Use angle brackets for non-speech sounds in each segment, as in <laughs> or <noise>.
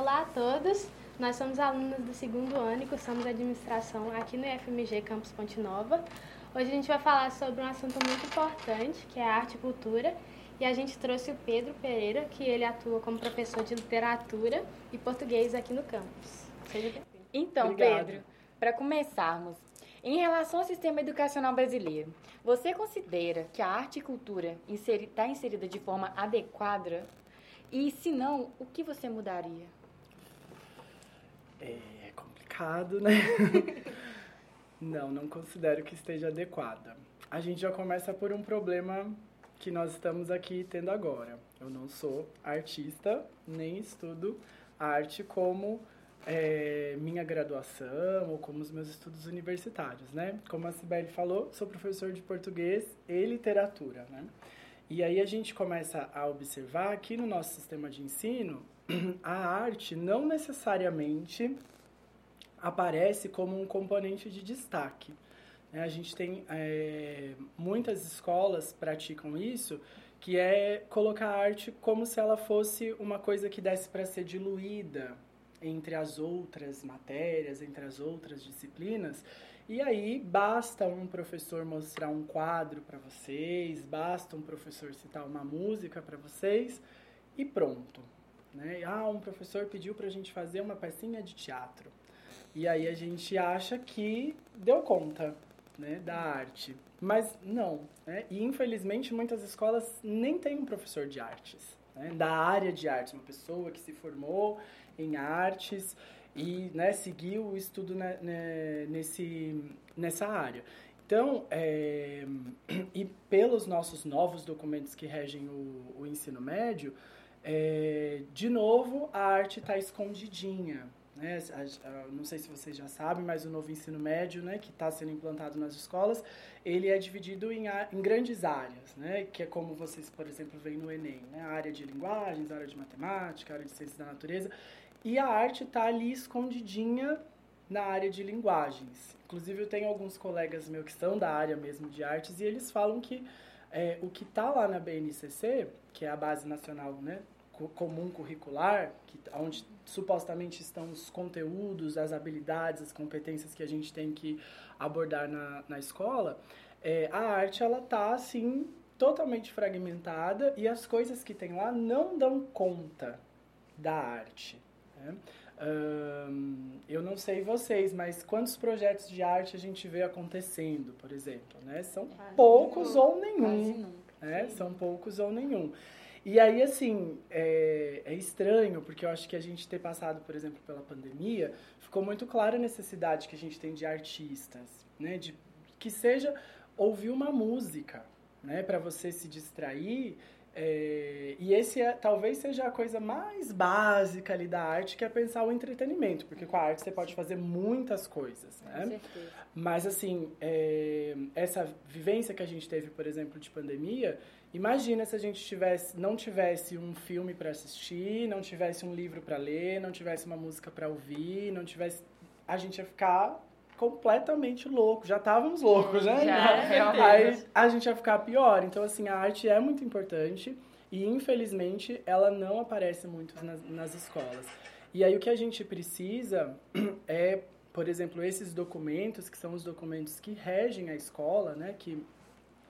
Olá a todos, nós somos alunos do segundo ano e cursamos administração aqui no FMG Campus Ponte Nova. Hoje a gente vai falar sobre um assunto muito importante, que é a arte e cultura, e a gente trouxe o Pedro Pereira, que ele atua como professor de literatura e português aqui no campus. Seja bem-vindo. Então, Obrigado. Pedro, para começarmos, em relação ao sistema educacional brasileiro, você considera que a arte e cultura está inserida de forma adequada? E se não, o que você mudaria? É complicado, né? <laughs> não, não considero que esteja adequada. A gente já começa por um problema que nós estamos aqui tendo agora. Eu não sou artista, nem estudo arte como é, minha graduação ou como os meus estudos universitários, né? Como a Sibeli falou, sou professor de português e literatura, né? E aí a gente começa a observar que no nosso sistema de ensino <clears throat> a arte não necessariamente aparece como um componente de destaque. Né? A gente tem é, muitas escolas praticam isso, que é colocar a arte como se ela fosse uma coisa que desse para ser diluída entre as outras matérias, entre as outras disciplinas. E aí basta um professor mostrar um quadro para vocês, basta um professor citar uma música para vocês e pronto. Né? Ah, um professor pediu para a gente fazer uma pecinha de teatro. E aí a gente acha que deu conta né, da arte. Mas não. Né? E infelizmente muitas escolas nem têm um professor de artes, né? da área de artes, uma pessoa que se formou em artes e né, seguiu o estudo né, nesse, nessa área. Então, é, <clears throat> e pelos nossos novos documentos que regem o, o ensino médio, é, de novo, a arte está escondidinha. Né? Não sei se vocês já sabem, mas o novo ensino médio, né, que está sendo implantado nas escolas, ele é dividido em, em grandes áreas, né, que é como vocês, por exemplo, veem no Enem, né, a área de linguagens, a área de matemática, a área de ciências da natureza, e a arte está ali escondidinha na área de linguagens. Inclusive, eu tenho alguns colegas meus que são da área mesmo de artes e eles falam que é, o que está lá na BNCC, que é a Base Nacional né, Comum Curricular, que, onde supostamente estão os conteúdos, as habilidades, as competências que a gente tem que abordar na, na escola, é, a arte ela tá assim totalmente fragmentada e as coisas que tem lá não dão conta da arte. Né? Um, eu não sei vocês, mas quantos projetos de arte a gente vê acontecendo, por exemplo, né? São Quase poucos ou nenhum, né? São poucos ou nenhum. E aí, assim, é, é, estranho, porque eu acho que a gente ter passado, por exemplo, pela pandemia, ficou muito clara a necessidade que a gente tem de artistas, né? De que seja ouvir uma música, né? Para você se distrair é, e esse é, talvez seja a coisa mais básica ali da arte, que é pensar o entretenimento, porque com a arte você pode fazer muitas coisas, né? Mas assim, é, essa vivência que a gente teve, por exemplo, de pandemia, imagina se a gente tivesse, não tivesse um filme para assistir, não tivesse um livro para ler, não tivesse uma música para ouvir, não tivesse, a gente ia ficar completamente louco. Já estávamos loucos, né? Já, realmente. Aí a gente ia ficar pior. Então, assim, a arte é muito importante e, infelizmente, ela não aparece muito nas, nas escolas. E aí o que a gente precisa <clears throat> é, por exemplo, esses documentos, que são os documentos que regem a escola, né? Que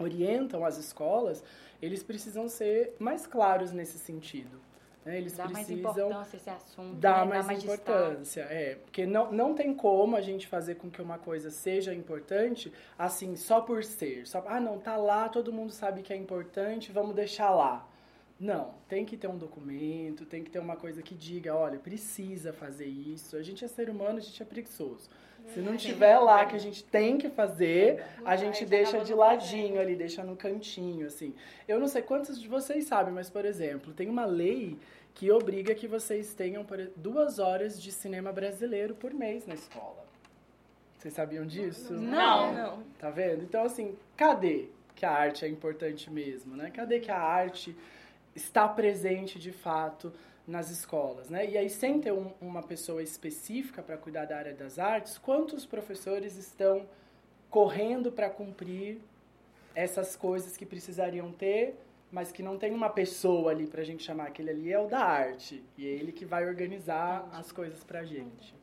orientam as escolas, eles precisam ser mais claros nesse sentido. Né? Eles dá precisam mais importância esse assunto, dar né? mais, mais importância, é, porque não, não tem como a gente fazer com que uma coisa seja importante assim só por ser, só ah não tá lá, todo mundo sabe que é importante, vamos deixar lá. Não, tem que ter um documento, tem que ter uma coisa que diga, olha, precisa fazer isso. A gente é ser humano, a gente é preguiçoso. Se não tiver lá que a gente tem que fazer, a gente deixa de ladinho ali, deixa no cantinho, assim. Eu não sei quantos de vocês sabem, mas, por exemplo, tem uma lei que obriga que vocês tenham duas horas de cinema brasileiro por mês na escola. Vocês sabiam disso? Não, não. Tá vendo? Então, assim, cadê que a arte é importante mesmo, né? Cadê que a arte está presente de fato nas escolas, né? E aí, sem ter um, uma pessoa específica para cuidar da área das artes, quantos professores estão correndo para cumprir essas coisas que precisariam ter mas que não tem uma pessoa ali pra gente chamar. Aquele ali é o da arte. E é ele que vai organizar as coisas pra gente.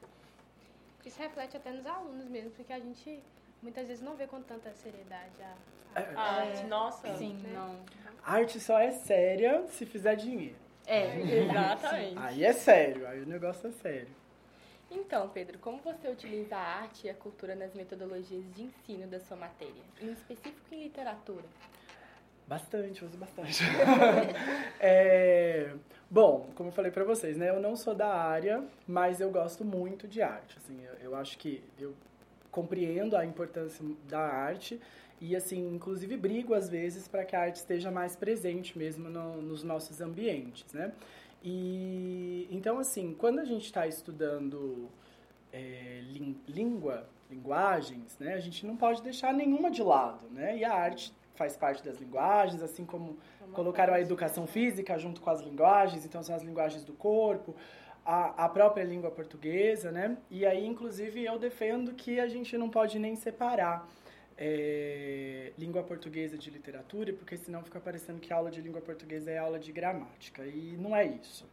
Isso reflete até nos alunos mesmo, porque a gente muitas vezes não vê com tanta seriedade a, É. a A arte, nossa. Sim, né? não. A arte só é séria se fizer dinheiro. É. Exatamente. Aí é sério, aí o negócio é sério. Então, Pedro, como você utiliza a arte e a cultura nas metodologias de ensino da sua matéria? Em específico em literatura? Bastante, uso bastante. <laughs> É, bom, como eu falei pra vocês, né? Eu não sou da área, mas eu gosto muito de arte. Assim, eu, eu acho que eu compreendo a importância da arte e, assim, inclusive brigo às vezes para que a arte esteja mais presente mesmo no- nos nossos ambientes, né? E então, assim, quando a gente está estudando é, língua, linguagens, né? A gente não pode deixar nenhuma de lado, né? E a arte faz parte das linguagens, assim como colocaram a educação física junto com as linguagens, então são as linguagens do corpo, a, a própria língua portuguesa, né? E aí, inclusive, eu defendo que a gente não pode nem separar é, língua portuguesa de literatura, porque senão fica parecendo que a aula de língua portuguesa é aula de gramática, e não é isso.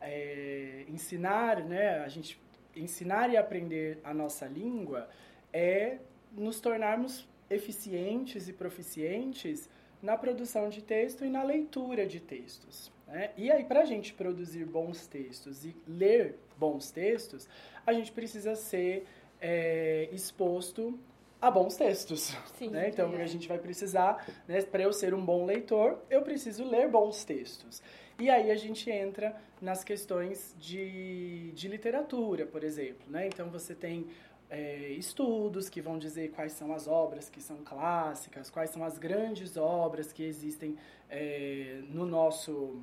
É, ensinar, né, a gente ensinar e aprender a nossa língua é nos tornarmos eficientes e proficientes na produção de texto e na leitura de textos. Né? E aí, para a gente produzir bons textos e ler bons textos, a gente precisa ser é, exposto a bons textos. Sim. né? Então, a gente vai precisar, né, para eu ser um bom leitor, eu preciso ler bons textos. E aí a gente entra nas questões de, de literatura, por exemplo. Né? Então, você tem é, estudos que vão dizer quais são as obras que são clássicas, quais são as grandes obras que existem é, no nosso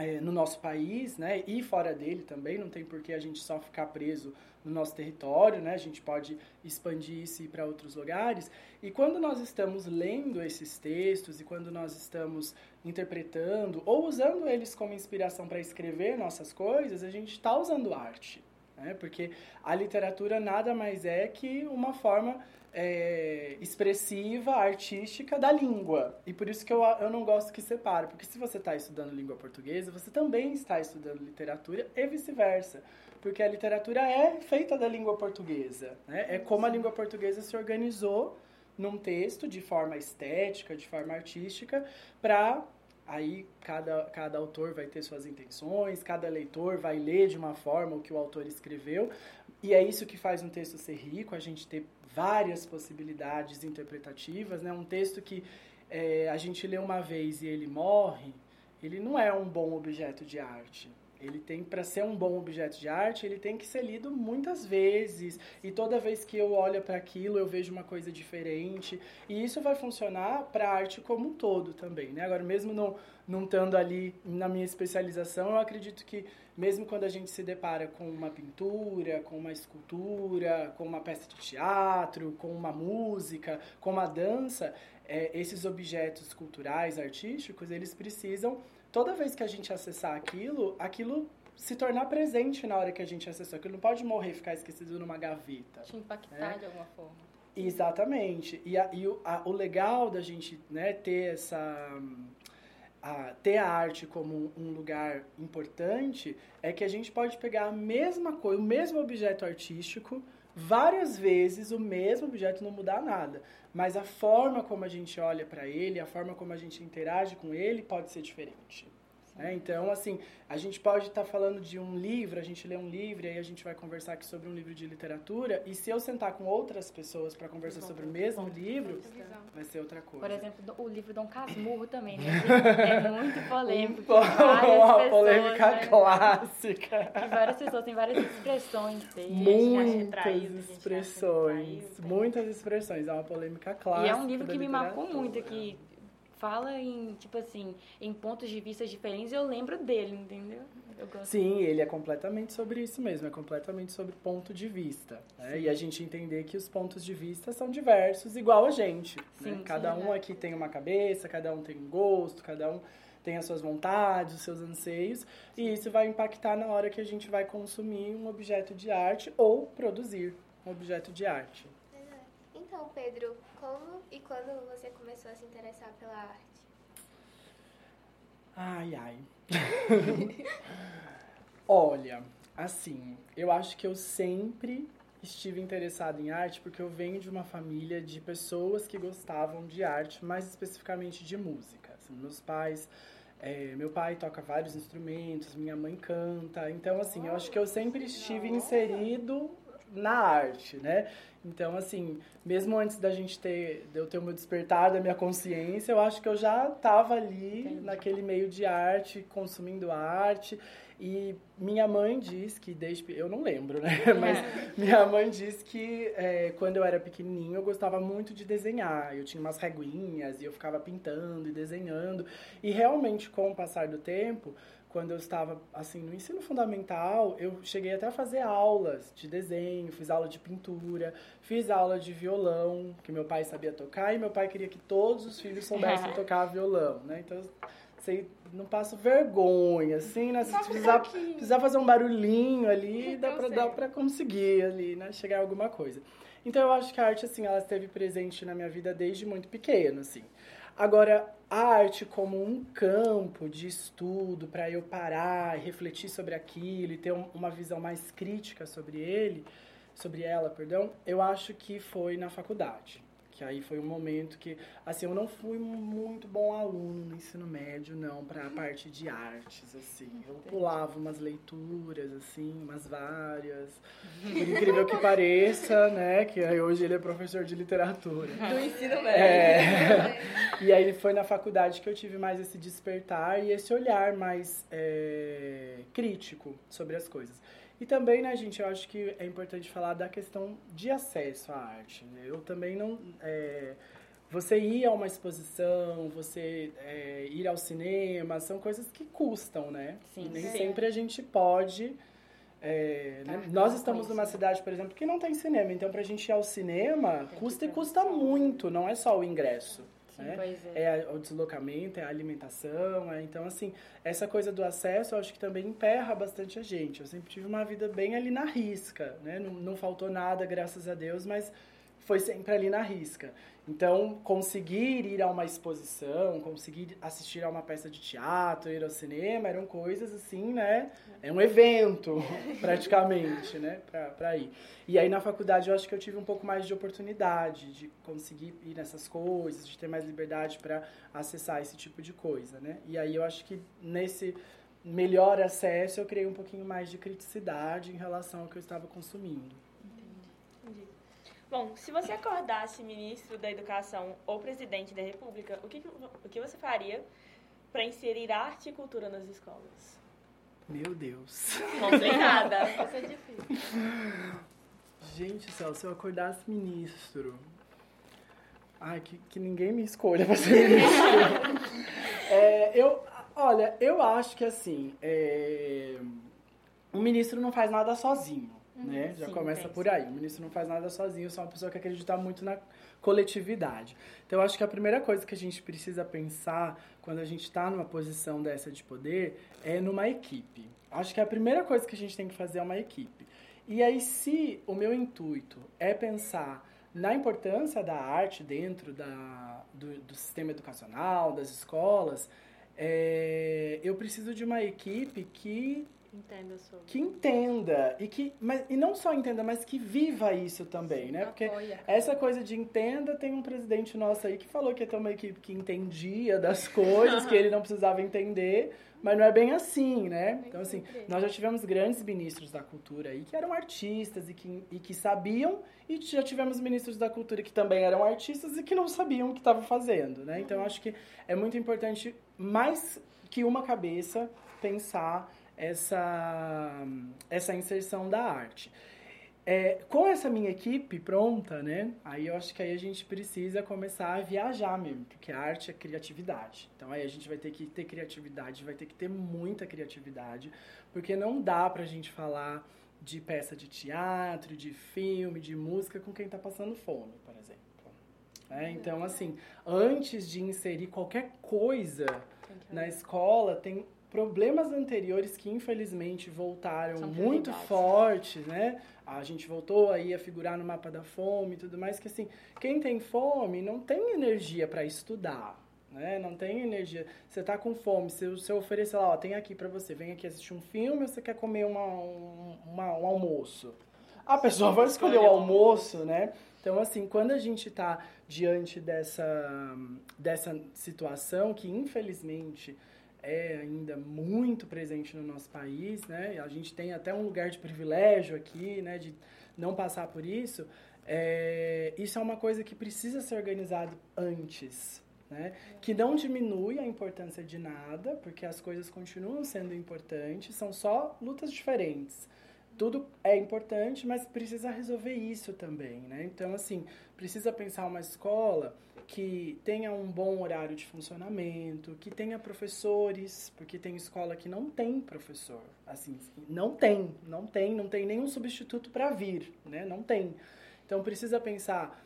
é, no nosso país, né, e fora dele também, não tem por que a gente só ficar preso no nosso território, né, a gente pode expandir isso e ir para outros lugares. E quando nós estamos lendo esses textos e quando nós estamos interpretando ou usando eles como inspiração para escrever nossas coisas, a gente está usando arte, né, porque a literatura nada mais é que uma forma é, expressiva, artística da língua. E por isso que eu, eu não gosto que separe, porque se você está estudando língua portuguesa, você também está estudando literatura e vice-versa. Porque a literatura é feita da língua portuguesa. Né? É como a língua portuguesa se organizou num texto de forma estética, de forma artística, para aí cada, cada autor vai ter suas intenções, cada leitor vai ler de uma forma o que o autor escreveu, e é isso que faz um texto ser rico, a gente ter várias possibilidades interpretativas, né? Um texto que é, a gente lê uma vez e ele morre, ele não é um bom objeto de arte. Ele tem, para ser um bom objeto de arte, ele tem que ser lido muitas vezes. E toda vez que eu olho para aquilo, eu vejo uma coisa diferente. E isso vai funcionar para a arte como um todo também, né? Agora, mesmo não, não estando ali na minha especialização, eu acredito que mesmo quando a gente se depara com uma pintura, com uma escultura, com uma peça de teatro, com uma música, com uma dança, é, esses objetos culturais, artísticos, eles precisam toda vez que a gente acessar aquilo, aquilo se tornar presente na hora que a gente acessou. Aquilo não pode morrer, ficar esquecido numa gaveta. Te impactar É. de alguma forma. Exatamente. E, a, e o, a- o legal da gente né, ter essa. a- ter a arte como um lugar importante é que a gente pode pegar a mesma coisa, o mesmo objeto artístico, várias vezes o mesmo objeto não mudar nada. Mas a forma como a gente olha para ele, a forma como a gente interage com ele pode ser diferente. Né? Então, assim, a gente pode estar falando de um livro, a gente lê um livro e aí a gente vai conversar aqui sobre um livro de literatura. E se eu sentar com outras pessoas para conversar sobre o mesmo livro, vai ser outra coisa. Por exemplo, o livro Dom Casmurro também, né? <laughs> É muito polêmico. <laughs> Uma pessoas, polêmica né? clássica. Tem várias pessoas, tem várias expressões dele. Muitas expressões. Muitas expressões. É uma polêmica clássica. E é um livro que me marcou muito, que fala em, tipo assim, em pontos de vista diferentes, eu lembro dele, entendeu? Eu gosto. Sim, ele é completamente sobre isso mesmo, é completamente sobre ponto de vista. Né? E a gente entender que os pontos de vista são diversos, igual a gente. né? Sim, Cada sim, um aqui tem uma cabeça, cada um tem um gosto, cada um tem as suas vontades, os seus anseios, e isso vai impactar na hora que a gente vai consumir um objeto de arte ou produzir um objeto de arte. Então, Pedro, como e quando você começou a se interessar pela arte? Ai, ai. <laughs> Olha, assim, eu acho que eu sempre estive interessado em arte porque eu venho de uma família de pessoas que gostavam de arte, mais especificamente de música. Assim, meus pais, é, meu pai toca vários instrumentos, minha mãe canta. Então, assim, eu acho que eu sempre estive inserido na arte, né? Então, assim, mesmo antes da gente ter, de eu ter o meu despertar da minha consciência, eu acho que eu já estava ali Entendi. naquele meio de arte, consumindo arte. E minha mãe diz que desde. Eu não lembro, né? <laughs> Mas minha mãe diz que é, quando eu era pequenininho eu gostava muito de desenhar. Eu tinha umas reguinhas e eu ficava pintando e desenhando. E realmente, com o passar do tempo, quando eu estava assim no ensino fundamental, eu cheguei até a fazer aulas de desenho, fiz aula de pintura, fiz aula de violão, que meu pai sabia tocar e meu pai queria que todos os filhos soubessem <laughs> tocar violão, né? Então, sei, não passo vergonha, assim, né? Se precisar, precisar fazer um barulhinho ali, <laughs> dá para dar para conseguir ali, né? Chegar a alguma coisa. Então eu acho que a arte assim, ela esteve presente na minha vida desde muito pequeno, assim. Agora, a arte como um campo de estudo para eu parar refletir sobre aquilo e ter uma visão mais crítica sobre ele, sobre ela, perdão, eu acho que foi na faculdade que aí foi um momento que, assim, eu não fui muito bom aluno no ensino médio, não, para a parte de artes, assim. Eu pulava umas leituras, assim, umas várias. Por incrível que pareça, né, que aí hoje ele é professor de literatura. Do ensino médio. É. <laughs> e aí foi na faculdade que eu tive mais esse despertar e esse olhar mais é, crítico sobre as coisas. E também, né, gente, eu acho que é importante falar da questão de acesso à arte. Né? Eu também não. É, você ir a uma exposição, você é, ir ao cinema, são coisas que custam, né? Sim, nem sim. sempre a gente pode. É, né? Nós estamos numa cidade, por exemplo, que não tem cinema, então para a gente ir ao cinema custa e custa muito, não é só o ingresso. Né? É. é. o deslocamento, é a alimentação. É, então, assim, essa coisa do acesso eu acho que também emperra bastante a gente. Eu sempre tive uma vida bem ali na risca, né? Não, não faltou nada, graças a Deus, mas foi sempre ali na risca. Então, conseguir ir a uma exposição, conseguir assistir a uma peça de teatro, ir ao cinema, eram coisas assim, né? É um evento, <laughs> praticamente, né? Pra, pra ir. E aí, na faculdade, eu acho que eu tive um pouco mais de oportunidade de conseguir ir nessas coisas, de ter mais liberdade para acessar esse tipo de coisa, né? E aí, eu acho que nesse melhor acesso, eu criei um pouquinho mais de criticidade em relação ao que eu estava consumindo. Bom, se você acordasse ministro da Educação ou presidente da República, o que, o que você faria para inserir arte e cultura nas escolas? Meu Deus. Não sei nada. <laughs> Vai ser difícil. Gente, céu, se eu acordasse ministro. Ai, que, que ninguém me escolha para ser ministro. <laughs> é, eu, olha, eu acho que assim, é, o ministro não faz nada sozinho né? Já Sim, começa por aí. O ministro não faz nada sozinho, eu sou uma pessoa que acredita muito na coletividade. Então, eu acho que a primeira coisa que a gente precisa pensar quando a gente está numa posição dessa de poder é numa equipe. Acho que a primeira coisa que a gente tem que fazer é uma equipe. E aí, se o meu intuito é pensar na importância da arte dentro da, do, do sistema educacional, das escolas, é, eu preciso de uma equipe que Entenda sobre. Que entenda e que mas, e não só entenda, mas que viva isso também, né? Porque Apoia. essa coisa de entenda, tem um presidente nosso aí que falou que ia ter uma equipe que entendia das coisas, que <laughs> ele não precisava entender, mas não é bem assim, né? Então assim, nós já tivemos grandes ministros da cultura aí que eram artistas e que, e que sabiam e já tivemos ministros da cultura que também eram artistas e que não sabiam o que estavam fazendo, né? Então acho que é muito importante mais que uma cabeça pensar essa, essa inserção da arte. É, com essa minha equipe pronta, né? Aí eu acho que aí a gente precisa começar a viajar mesmo, porque a arte é criatividade. Então aí a gente vai ter que ter criatividade, vai ter que ter muita criatividade, porque não dá pra gente falar de peça de teatro, de filme, de música com quem tá passando fome, por exemplo. É, então, assim, antes de inserir qualquer coisa na escola, tem problemas anteriores que infelizmente voltaram muito fortes, né? A gente voltou aí a figurar no mapa da fome e tudo mais, que assim, quem tem fome não tem energia para estudar, né? Não tem energia. Você tá com fome, se você oferecer lá, ó, tem aqui para você, vem aqui assistir um filme ou você quer comer uma, um, uma, um almoço? A pessoa vai escolher o almoço, né? Então, assim, quando a gente está diante dessa, dessa situação que, infelizmente, é ainda muito presente no nosso país, né? A gente tem até um lugar de privilégio aqui, né? De não passar por isso. É, isso é uma coisa que precisa ser organizado antes, né? Que não diminui a importância de nada, porque as coisas continuam sendo importantes, são só lutas diferentes. Tudo é importante, mas precisa resolver isso também, né? Então, assim, precisa pensar uma escola que tenha um bom horário de funcionamento, que tenha professores, porque tem escola que não tem professor, assim, não tem, não tem, não tem nenhum substituto para vir, né? Não tem. Então precisa pensar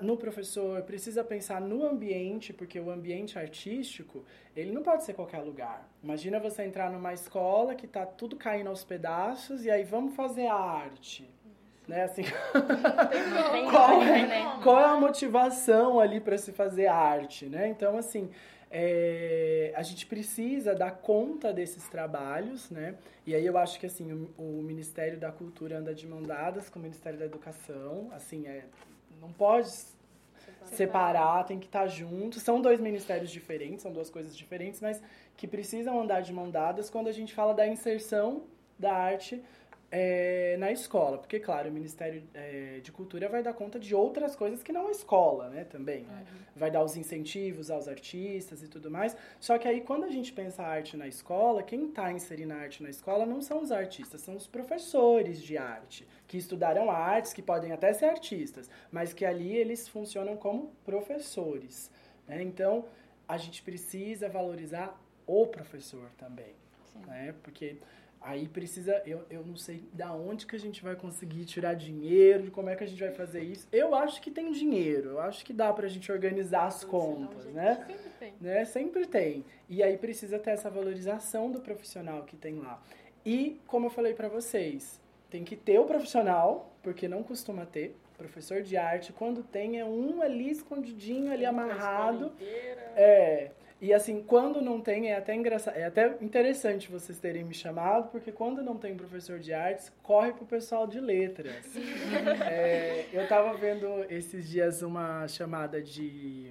no professor, precisa pensar no ambiente, porque o ambiente artístico, ele não pode ser qualquer lugar. Imagina você entrar numa escola que está tudo caindo aos pedaços e aí vamos fazer arte. Né? Assim, <laughs> qual, é, né? qual é a motivação ali para se fazer arte, né? Então, assim, é, a gente precisa dar conta desses trabalhos, né? E aí eu acho que, assim, o, o Ministério da Cultura anda de mão dadas com o Ministério da Educação, assim, é não pode separar, tem que estar tá junto. São dois ministérios diferentes, são duas coisas diferentes, mas que precisam andar de mão dadas quando a gente fala da inserção da arte é, na escola. Porque, claro, o Ministério é, de Cultura vai dar conta de outras coisas que não a escola, né, também. Né? Uhum. Vai dar os incentivos aos artistas e tudo mais. Só que aí, quando a gente pensa a arte na escola, quem está inserindo a arte na escola não são os artistas, são os professores de arte, que estudaram artes, que podem até ser artistas, mas que ali eles funcionam como professores. Né? Então, a gente precisa valorizar o professor também. Né? Porque Aí precisa, eu, eu não sei da onde que a gente vai conseguir tirar dinheiro, de como é que a gente vai fazer isso. Eu acho que tem dinheiro, eu acho que dá pra gente organizar as contas, né? Sempre tem. né? Sempre tem. E aí precisa ter essa valorização do profissional que tem lá. E, como eu falei para vocês, tem que ter o profissional, porque não costuma ter. Professor de arte, quando tem, é um ali escondidinho, ali amarrado. É. E assim, quando não tem, é até engraçado, é até interessante vocês terem me chamado, porque quando não tem professor de artes, corre pro pessoal de letras. é, eu estava vendo esses dias uma chamada de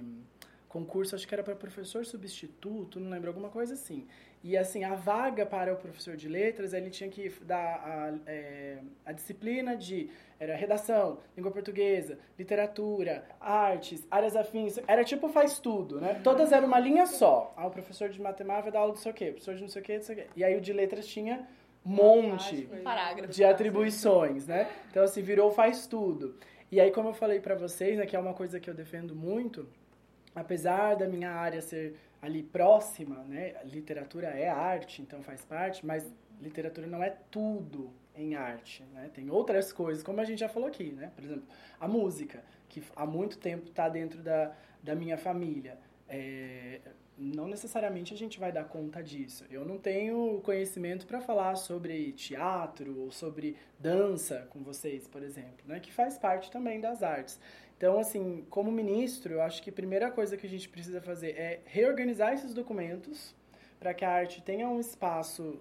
concurso, acho que era para professor substituto, não lembro, alguma coisa assim. E assim, a vaga para o professor de letras, ele tinha que dar a, é, a disciplina de era redação, língua portuguesa, literatura, artes, áreas afins. Era tipo faz tudo, né? Todas eram uma linha só. Ah, o professor de matemática vai dar aula de sei o quê, o professor de não sei o quê, não sei o quê. E aí o de letras tinha um monte um de atribuições, né? Então, assim, virou faz tudo. E aí, como eu falei para vocês, né, que é uma coisa que eu defendo muito, apesar da minha área ser ali próxima, né? Literatura é arte, então faz parte, mas literatura não é tudo em arte, né? Tem outras coisas, como a gente já falou aqui, né? Por exemplo, a música, que há muito tempo está dentro da, da minha família. É, não necessariamente a gente vai dar conta disso. Eu não tenho conhecimento para falar sobre teatro ou sobre dança com vocês, por exemplo, né? Que faz parte também das artes. Então, assim, como ministro, eu acho que a primeira coisa que a gente precisa fazer é reorganizar esses documentos para que a arte tenha um espaço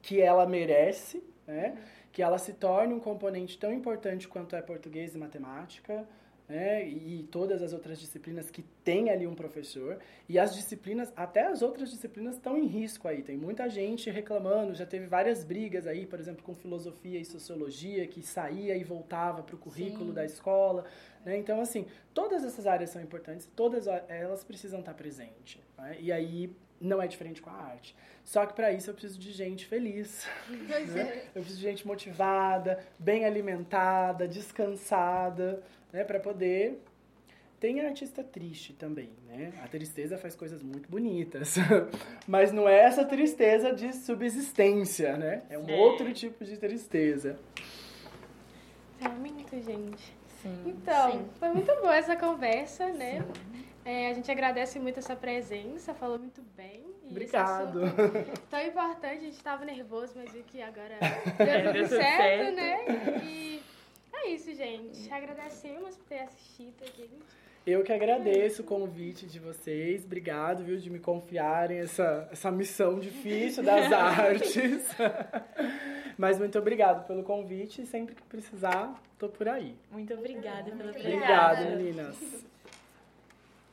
que ela merece, né? que ela se torne um componente tão importante quanto é português e matemática, né? e todas as outras disciplinas que tem ali um professor. E as disciplinas, até as outras disciplinas estão em risco aí. Tem muita gente reclamando, já teve várias brigas aí, por exemplo, com filosofia e sociologia, que saía e voltava para o currículo Sim. da escola. Né? Então, assim, todas essas áreas são importantes, todas elas precisam estar presentes. Né? E aí não é diferente com a arte. Só que para isso eu preciso de gente feliz. <laughs> Né? Eu preciso de gente motivada, bem alimentada, descansada, né? Para poder. Tem artista triste também, né? A tristeza faz coisas muito bonitas. <laughs> Mas não é essa tristeza de subsistência, né? É um outro tipo de tristeza. É muito, gente. Sim. Então, Sim. foi muito boa essa conversa, né? É, a gente agradece muito essa presença, falou muito bem. Obrigado. <laughs> Tão importante, a gente estava nervoso, mas vi que agora <laughs> deu tudo certo, né? E é isso, gente. Agradecemos por ter assistido aqui. Eu que agradeço o convite de vocês. Obrigado, viu, de me confiarem essa, essa missão difícil das <laughs> artes. <laughs> Mas muito obrigado pelo convite e sempre que precisar, tô por aí. Muito obrigada pela Obrigado, meninas.